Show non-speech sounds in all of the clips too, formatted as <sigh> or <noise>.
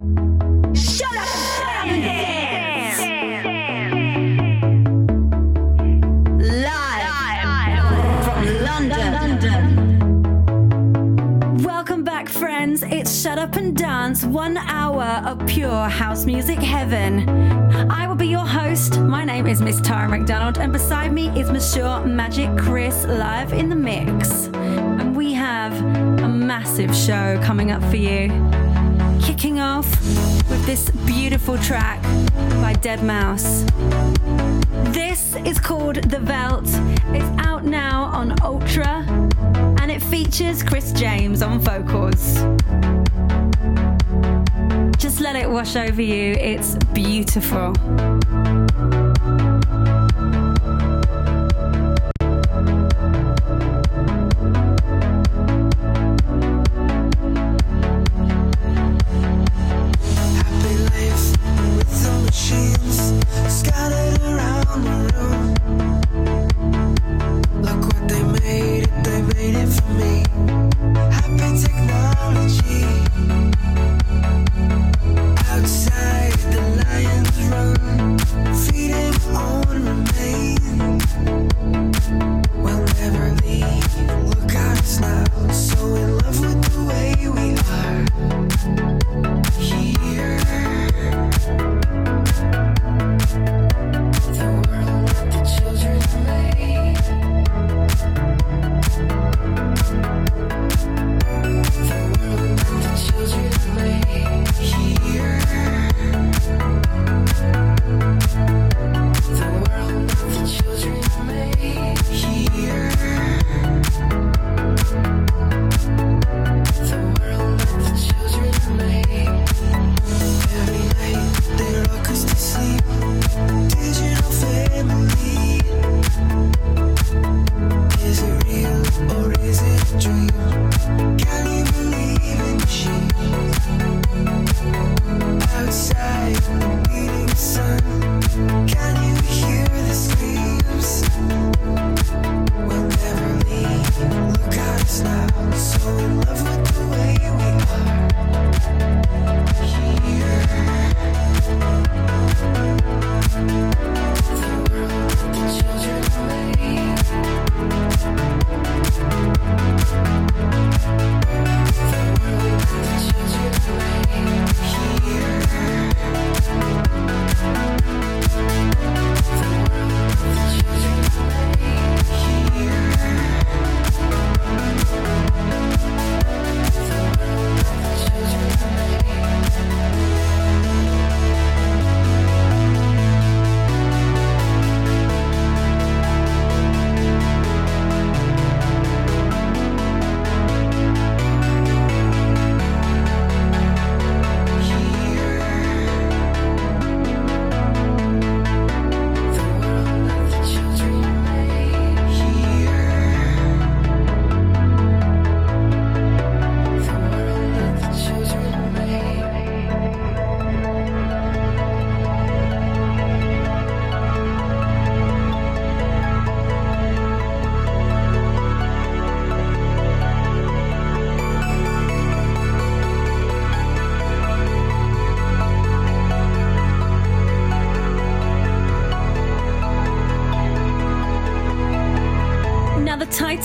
Shut up and dance. Live from London. Welcome back, friends. It's Shut Up and Dance, one hour of pure house music heaven. I will be your host. My name is Miss Tara McDonald, and beside me is Monsieur Magic Chris live in the mix. And we have a massive show coming up for you. Kicking off with this beautiful track by Deadmau5. This is called The Veldt. It's out now on Ultra and it features Chris James on vocals. Just let it wash over you, it's beautiful.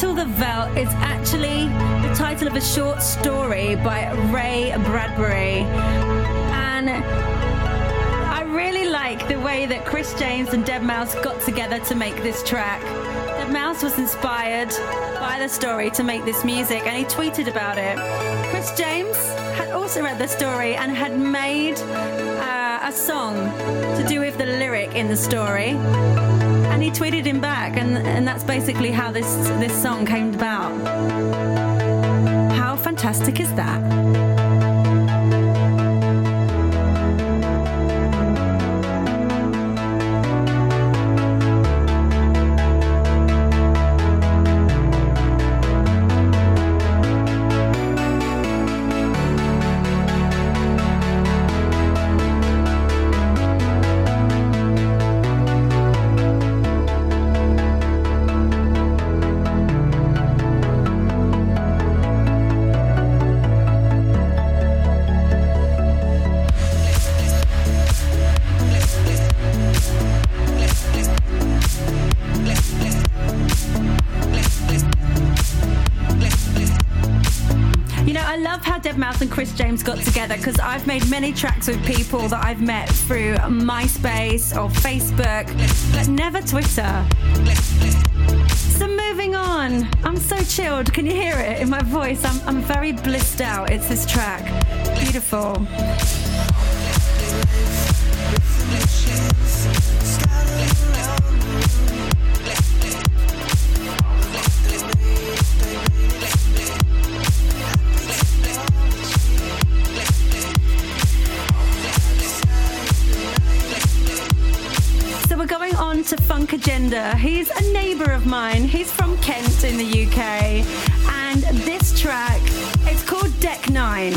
Now, the Veldt, is actually the title of a short story by Ray Bradbury. And I really like the way that Chris James and Deadmau5 got together to make this track. Deadmau5 was inspired by the story to make this music, and he tweeted about it. Chris James had also read the story and had made uh, a song to do with the lyric in the story and he tweeted him back and, and that's basically how this this song came about. How fantastic is that how Deadmau5 and Chris James got together because I've made many tracks with people that I've met through MySpace or Facebook, but never Twitter. So moving on, I'm so chilled. Can you hear it in my voice? I'm, I'm very blissed out. It's this track. Beautiful. To Funk Agenda. He's a neighbour of mine. He's from Kent in the UK. And this track, it's called Deck 9.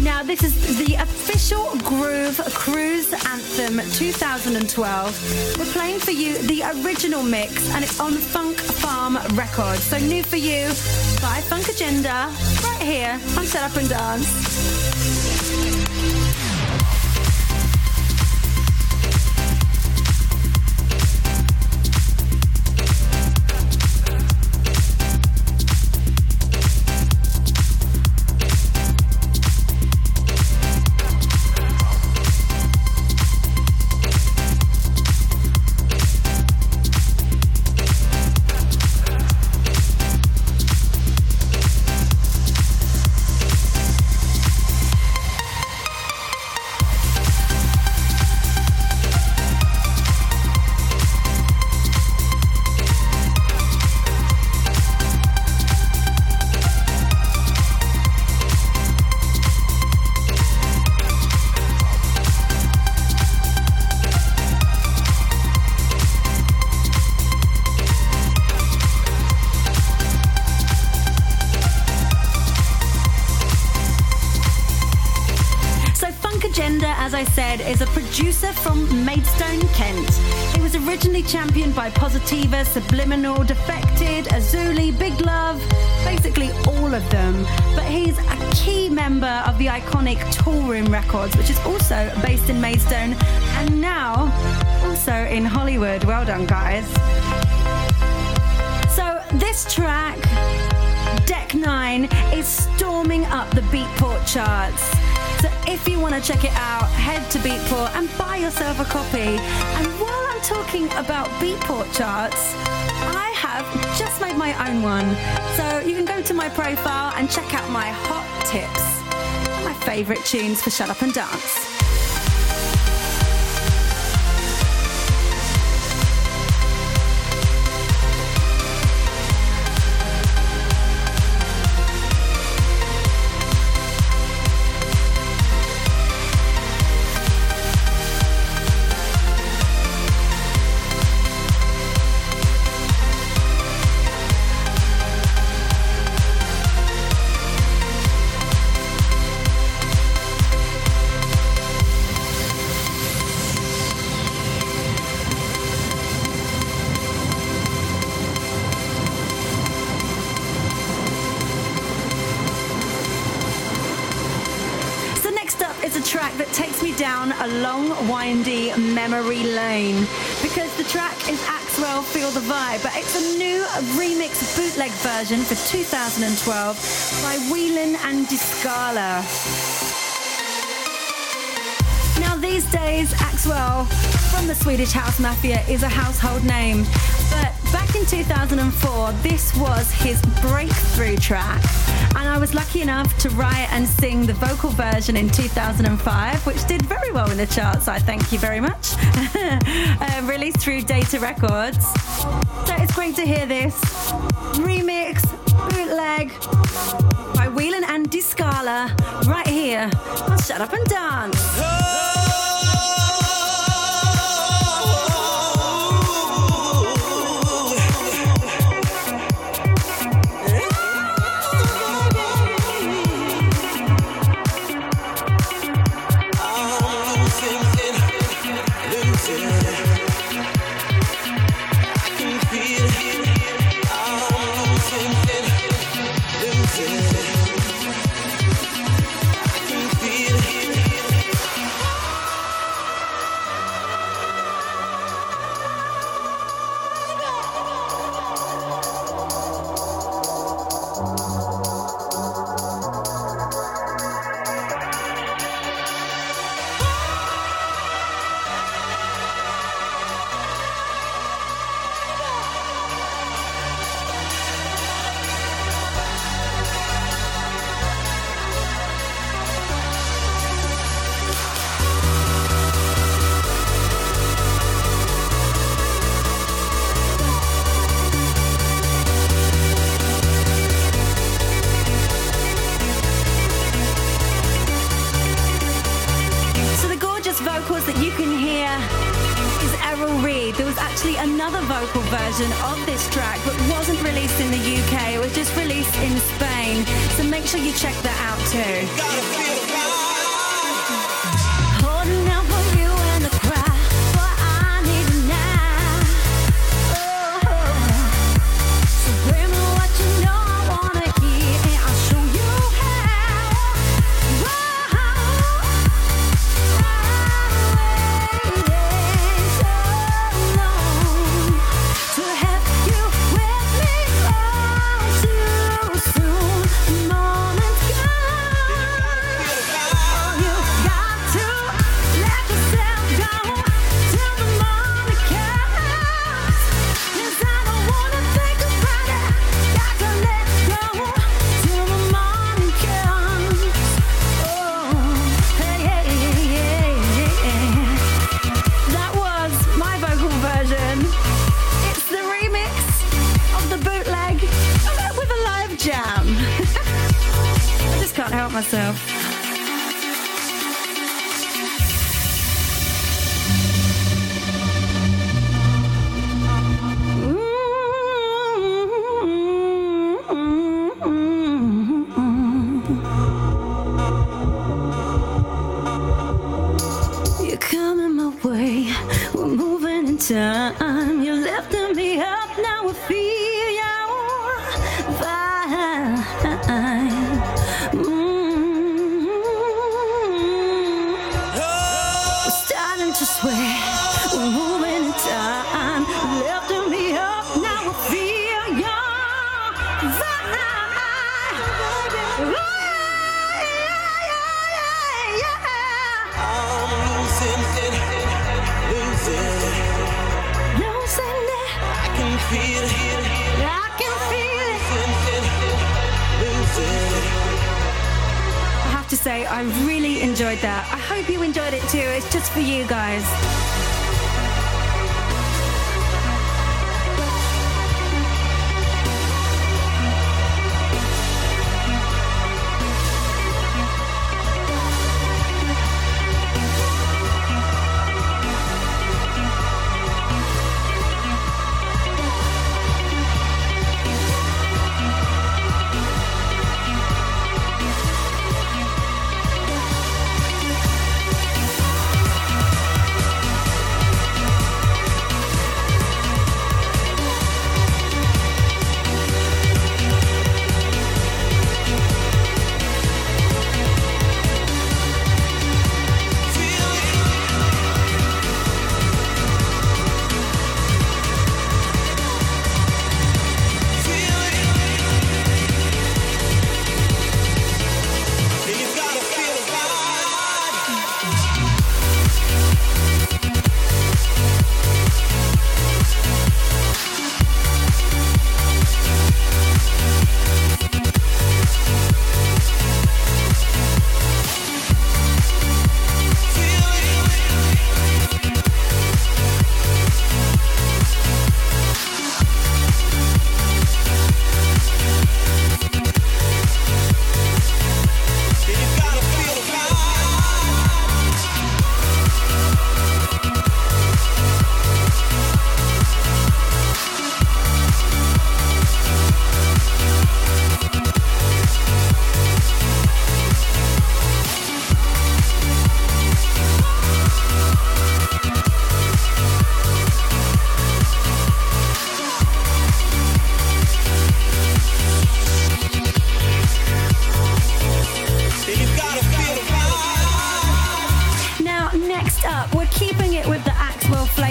Now, this is the official Groove Cruise Anthem 2012. We're playing for you the original mix, and it's on Funk Farm Records. So new for you by Funk Agenda, right here on Shut Up and Dance. Championed by Positiva, Subliminal, Defected, Azuli, Big Love, basically all of them. But he's a key member of the iconic Toolroom Records, which is also based in Maidstone and now also in Hollywood. Well done, guys. So this track Deck 9 is storming up the Beatport charts. So if you want to check it out, head to Beatport and buy yourself a copy. And while I'm talking about Beatport charts, I have just made my own one. So you can go to my profile and check out my hot tips. My favourite tunes for Shut Up and Dance. Memory lane because the track is Axwell Feel the Vibe, but it's a new remix bootleg version for 2012 by Whelan and Di Scala. Now, these days, Axwell from the Swedish House Mafia is a household name, but back in 2004, this was his breakthrough track. And I was lucky enough to write and sing the vocal version in 2005, which did very well in the charts, I thank you very much. <laughs> uh, released through Data Records. So it's great to hear this remix, bootleg by Whelan and Di Scala right here Shut Up and Dance.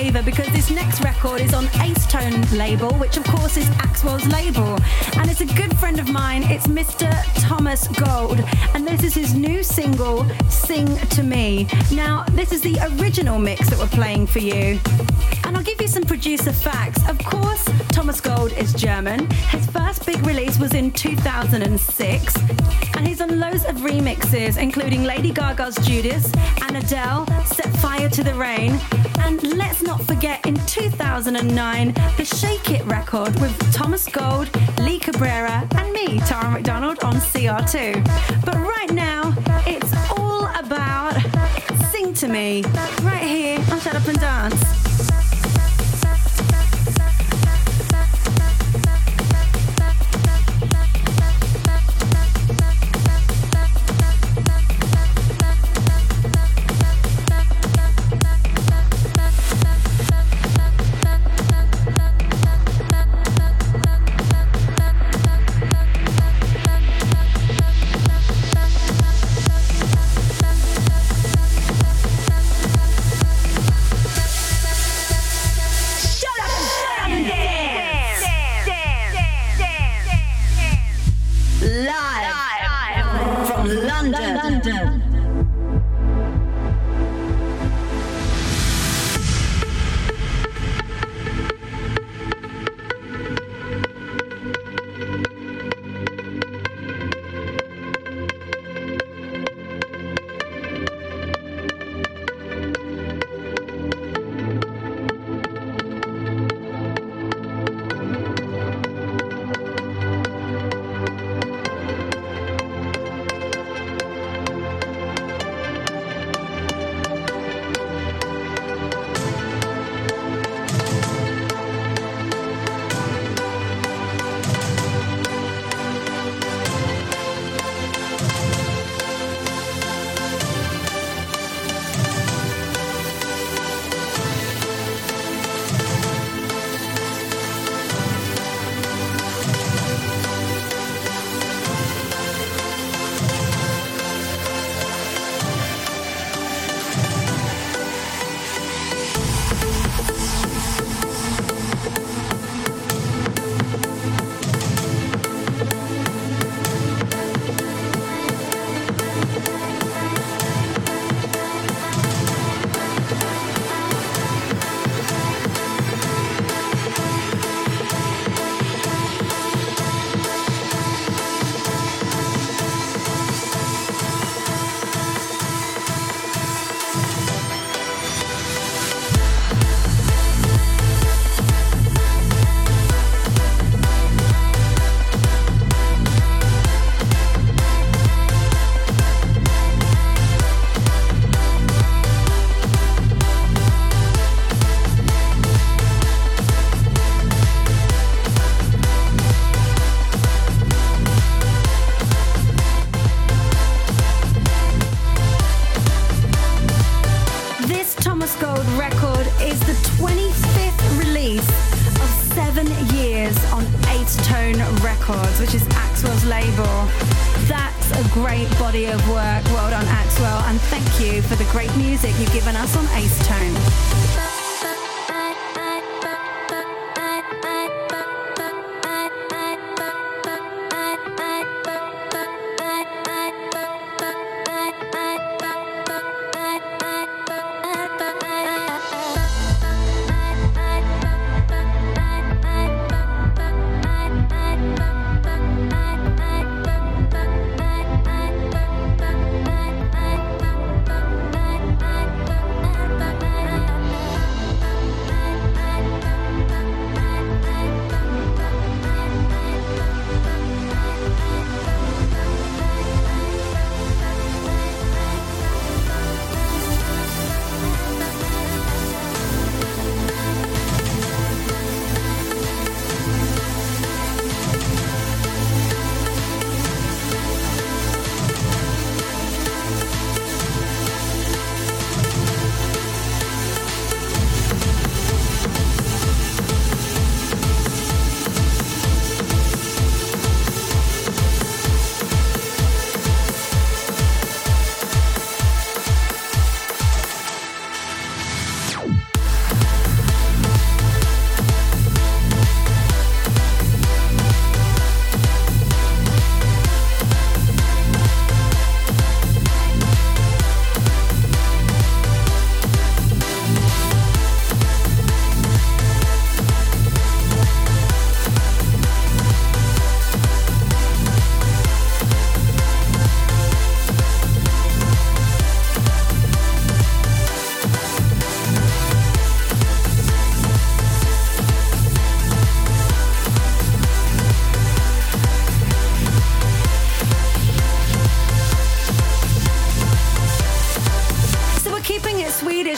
Favour because this next record is on Axtone label, which of course is Axwell's label. And it's a good friend of mine. It's Mr. Thomas Gold. And this is his new single, Sing to Me. Now, this is the original mix that we're playing for you. And I'll give you some producer facts. Of course, Thomas Gold is German. His first big release was in 2006. And he's on loads of remixes, including Lady Gaga's Judas and Adele, Set Fire to the Rain. And let's not forget in 2009, the Shake It record with Thomas Gold, Lee Cabrera, and me, Tara McDonald, on CR2. But right now, it's all about Sing to Me, right here on Shut Up and Dance.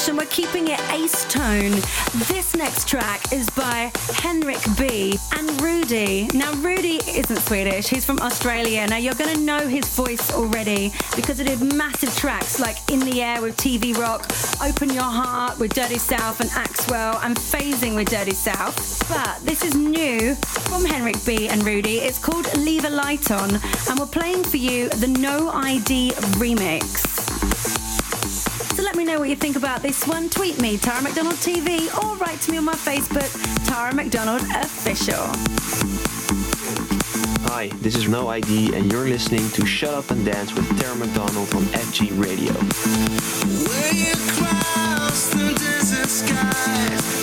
It and we're keeping it Axtone. This next track is by Henrik B and Rudy. Now Rudy isn't Swedish, he's from Australia. Now you're gonna know his voice already because he did massive tracks like In the Air with TV Rock, Open Your Heart with Dirty South and Axwell, and Phasing with Dirty South. But this is new from Henrik B and Rudy. It's called Leave a Light On, and we're playing for you the No ID remix. So let me know what you think about this one. Tweet me, Tara McDonald TV, or write to me on my Facebook, Tara McDonald Official. Hi, this is No ID, and you're listening to Shut Up and Dance with Tara McDonald on FG Radio. Where you cross the desert skies.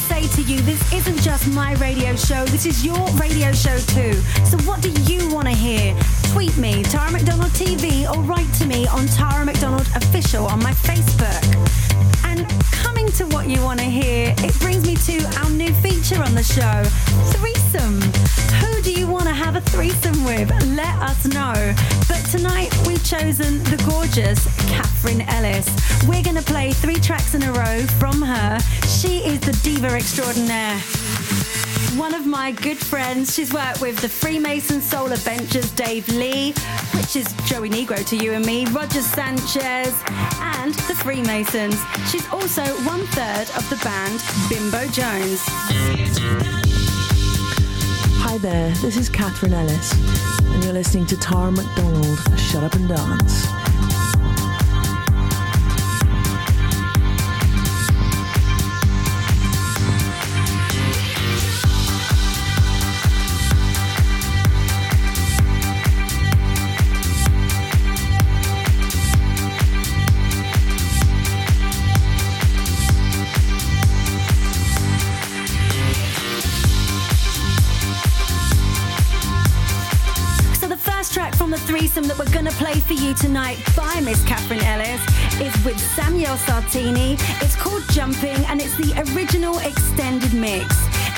Say to you, this isn't just my radio show, this is your radio show too. So, what do you want to hear? Tweet me, Tara McDonald TV, or write to me on Tara McDonald Official on my Facebook. And coming to what you want to hear, it brings me to our new feature on the show threesome. Who do you want to have a threesome with? Let us know. But tonight we've chosen the gorgeous Catherine Ellis. We're going to play three tracks in a row from her. She is the diva extraordinaire. One of my good friends, she's worked with the Freemason Soul Avengerz, Dave Lee, which is Joey Negro to you and me, Roger Sanchez, and the Freemasons. She's also one third of the band Bimbo Jones. Hi there, this is Catherine Ellis, and you're listening to Tara McDonald, Shut Up and Dance. Threesome that we're gonna play for you tonight by Miss Catherine Ellis is with Samuel Sartini. It's called Jumping and it's the original extended mix.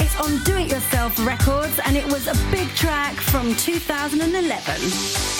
It's on Do It Yourself Records and it was a big track from 2011.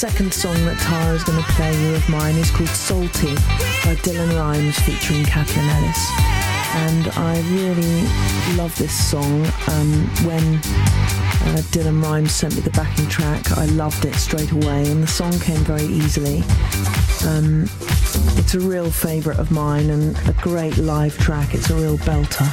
Second song that Tara is going to play you of mine is called Salty by Dylan Rhymes featuring Catherine Ellis. And I really love this song. Um, when uh, Dylan Rhymes sent me the backing track, I loved it straight away, and the song came very easily. Um, it's a real favourite of mine and a great live track. It's a real belter.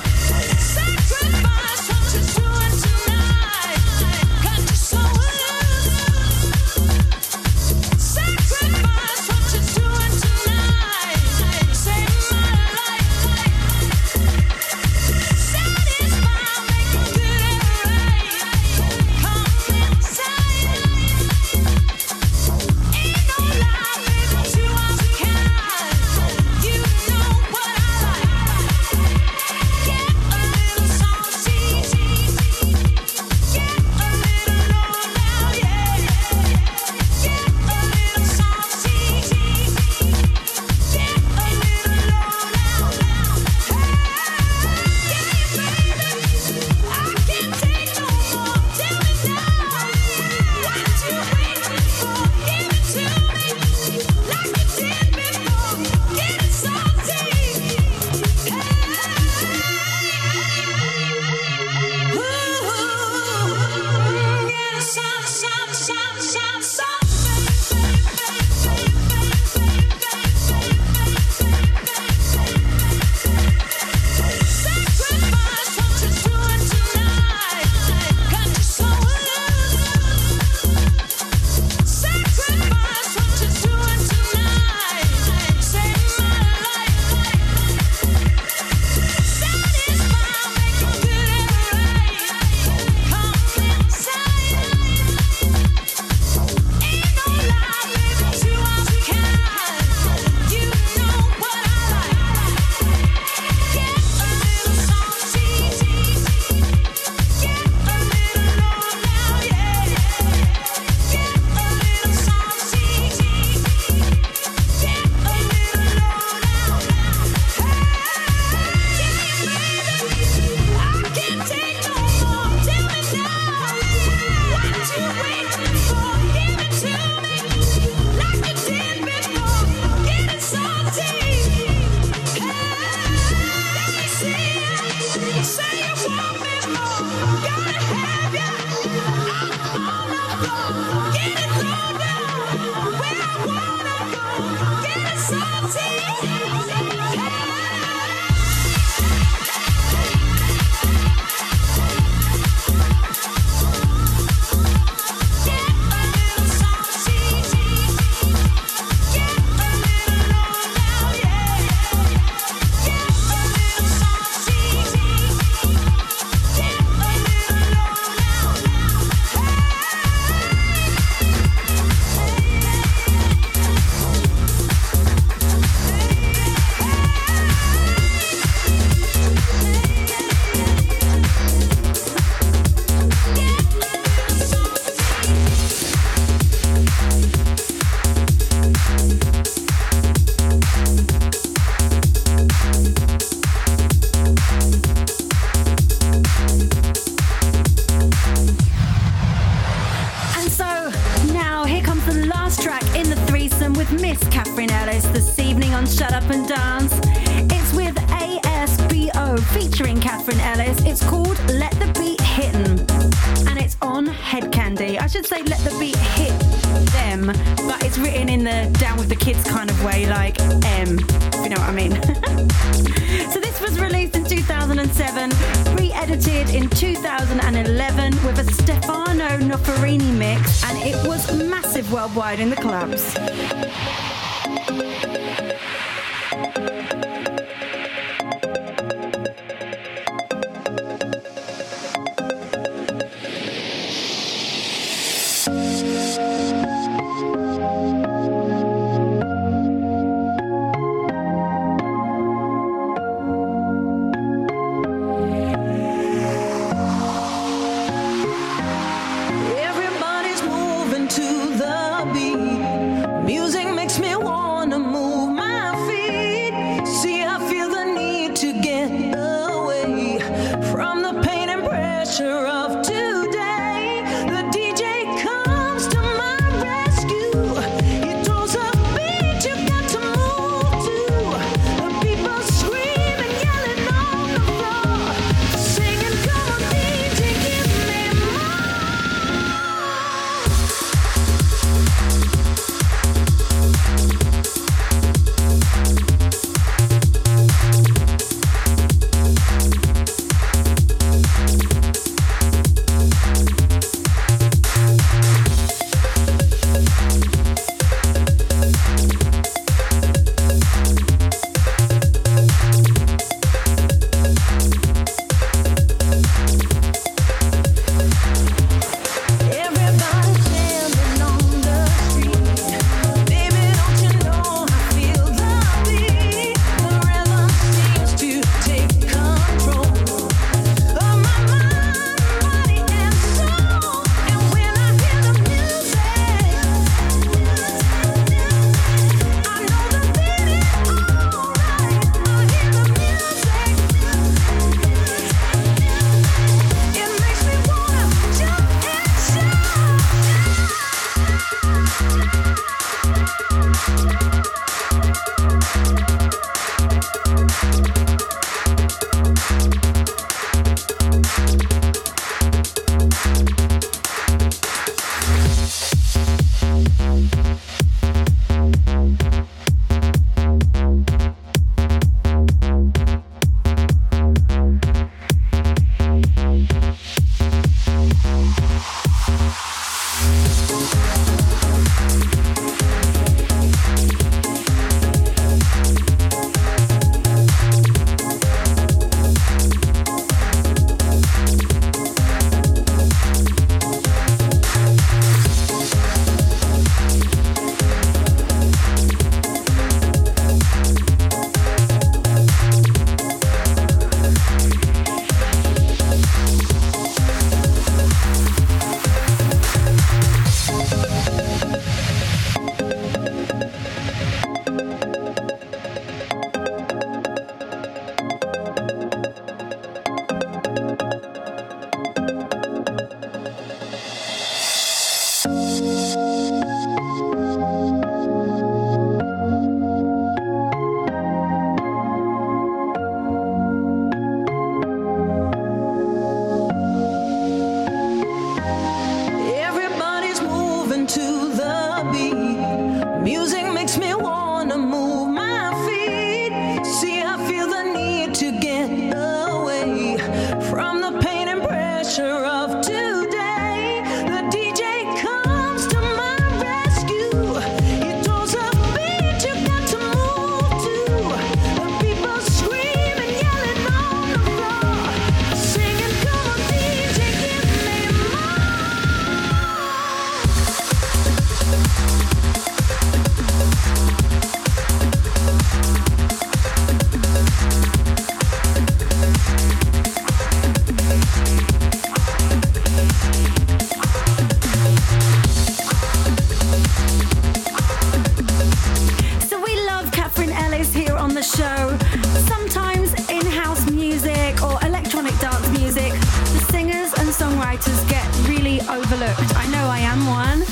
Songwriters get really overlooked. I know I am one.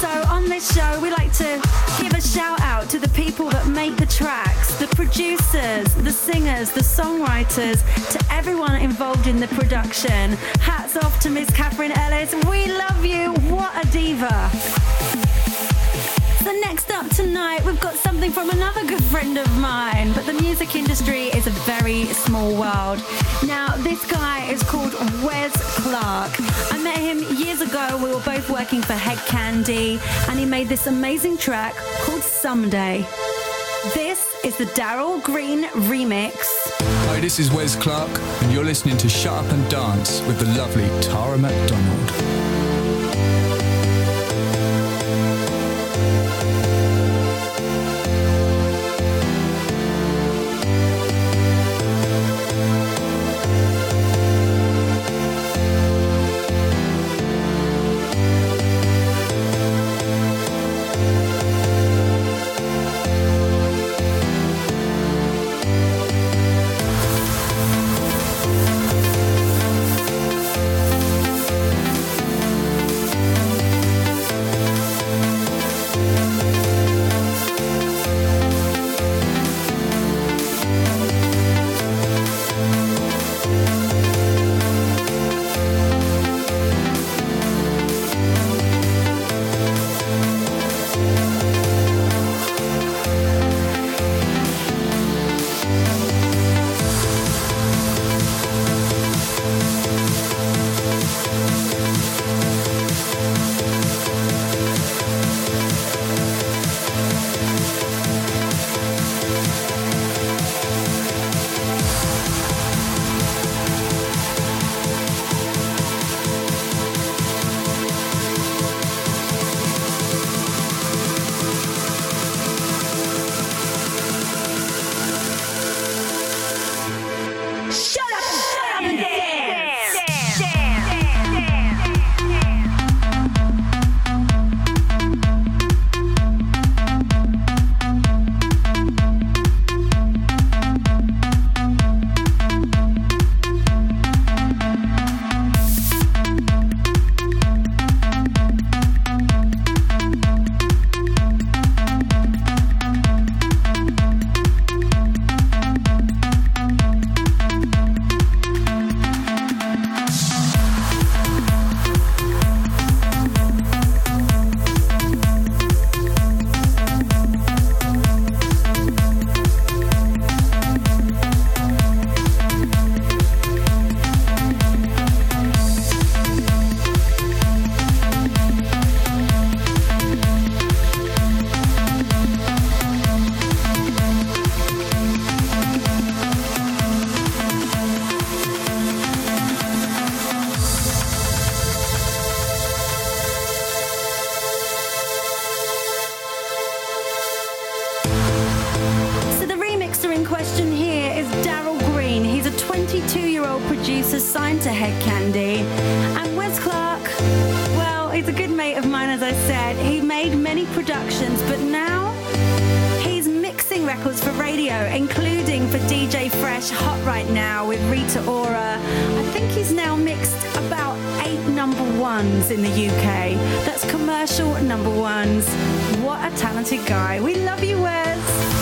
So on this show, we like to give a shout out to the people that make the tracks, the producers, the singers, the songwriters, to everyone involved in the production. Hats off to Miss Catherine Ellis. We love you. What a diva. So next up tonight, we've got something from another good friend of mine. But the music industry is a very small world. Now, this guy is called Wes Clark. I met him years ago. We were both working for Hed Kandi, and he made this amazing track called Someday. This is the Daryl Green remix. Hi, this is Wes Clark, and you're listening to Shut Up and Dance with the lovely Tara McDonald. Ones in the UK. That's commercial number ones. What a talented guy. We love you, Wes.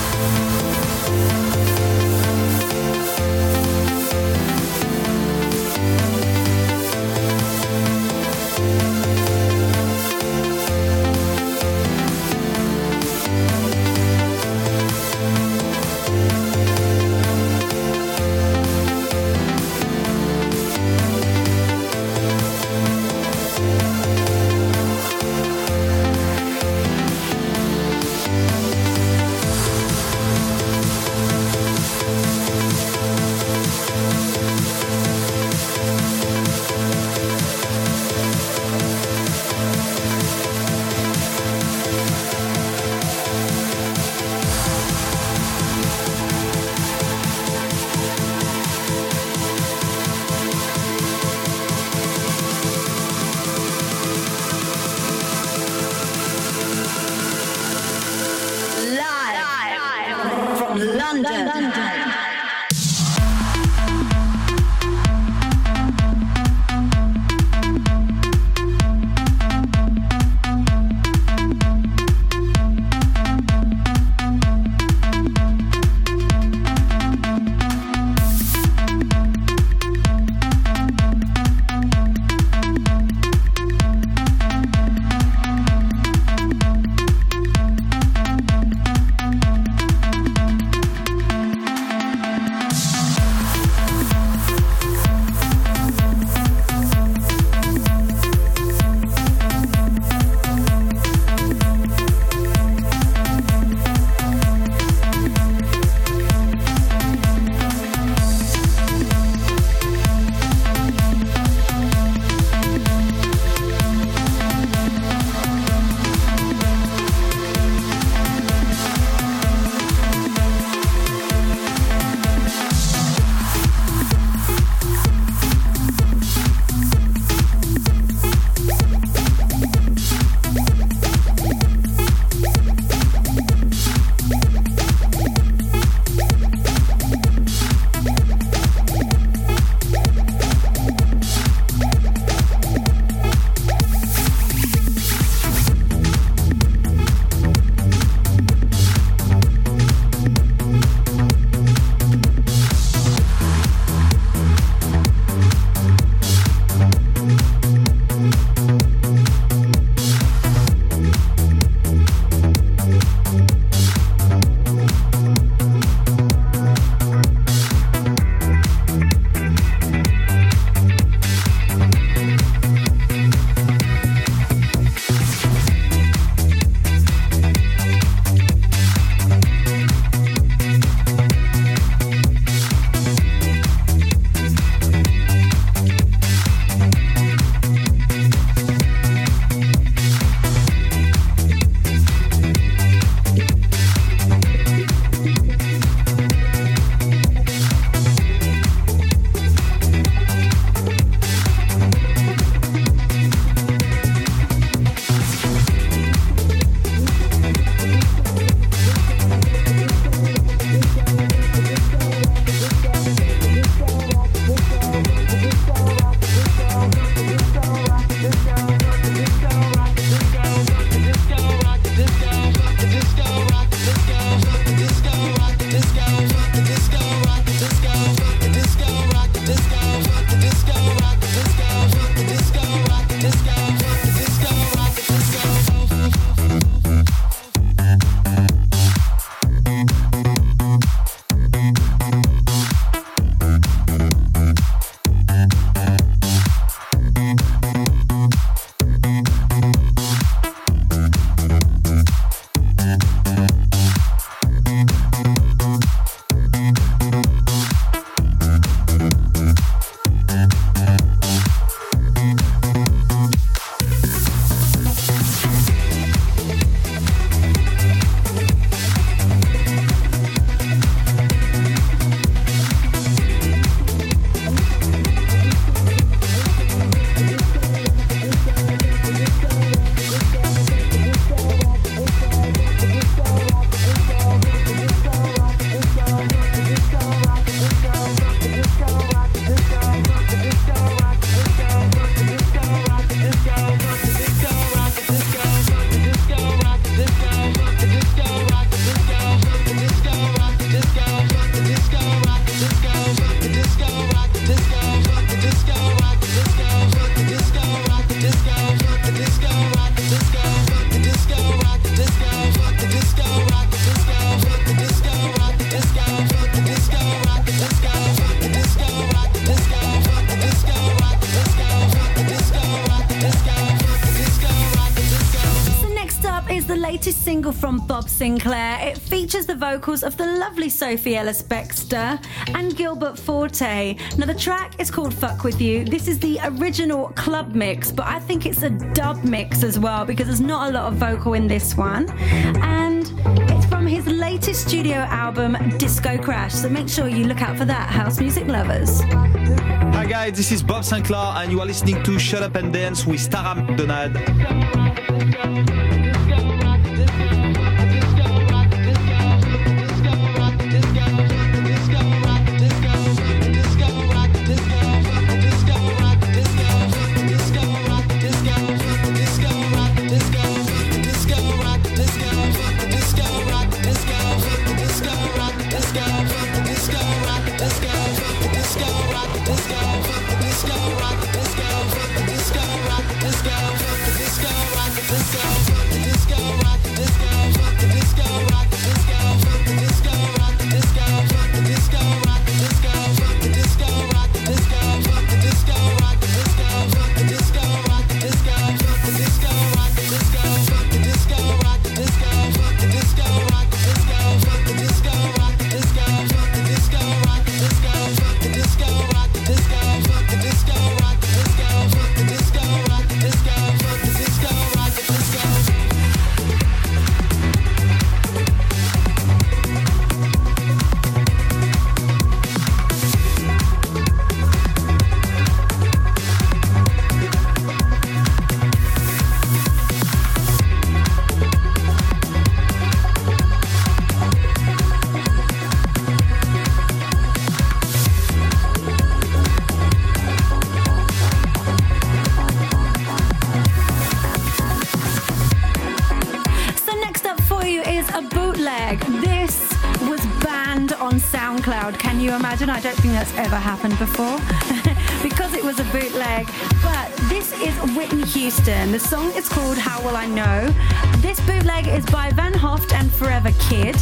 Vocals of the lovely Sophie Ellis Bextor and Gilbere Forte. Now, the track is called Fuck With You. This is the original club mix, but I think it's a dub mix as well because there's not a lot of vocal in this one. And it's from his latest studio album, Disco Crash. So make sure you look out for that, house music lovers. Hi guys, this is Bob Sinclar and you are listening to Shut Up and Dance with Tara McDonald. SoundCloud. Can you imagine? I don't think that's ever happened before <laughs> because it was a bootleg. But this is Whitney Houston. The song is called How Will I Know. This bootleg is by Van Hoft and Forever Kid.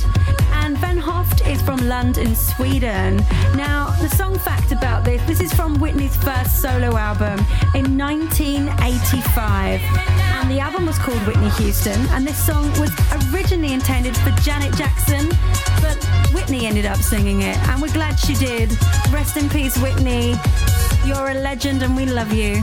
And Van Hoft is from London, Sweden. Now, the song fact about this this is from Whitney's first solo album in 1985. And the album was called Whitney Houston. And this song was originally intended for Janet Jackson, but Whitney ended up singing it. And we're glad she did. Rest in peace, Whitney. You're a legend and we love you.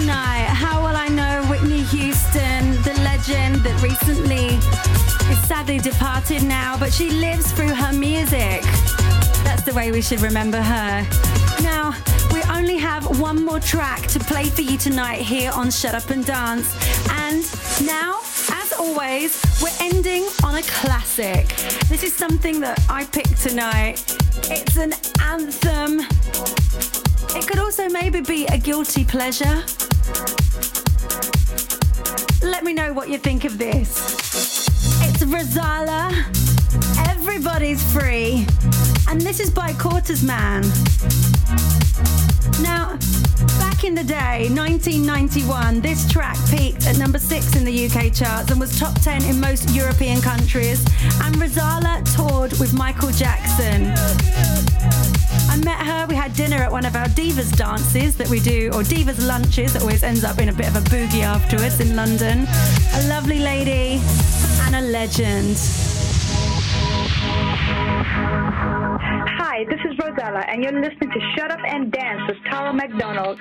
tonight. How will I know Whitney Houston, the legend that recently is sadly departed now, but she lives through her music? That's the way we should remember her. Now, we only have one more track to play for you tonight here on Shut Up and Dance. And now, as always, we're ending on a classic. This is something that I picked tonight. It's an anthem. It could also maybe be a guilty pleasure. Let me know what you think of this. It's Rozalla. Everybody's free. And this is by Quarters Man. Now, back in the day, 1991, this track peaked at number six in the UK charts and was top 10 in most European countries. And Rozalla toured with Michael Jackson. I met her, we had dinner at one of our Divas dances that we do, or Divas lunches that always ends up in a bit of a boogie afterwards in London. A lovely lady and a legend. Hi, this is Rozalla, and you're listening to Shut Up and Dance with Tara McDonald.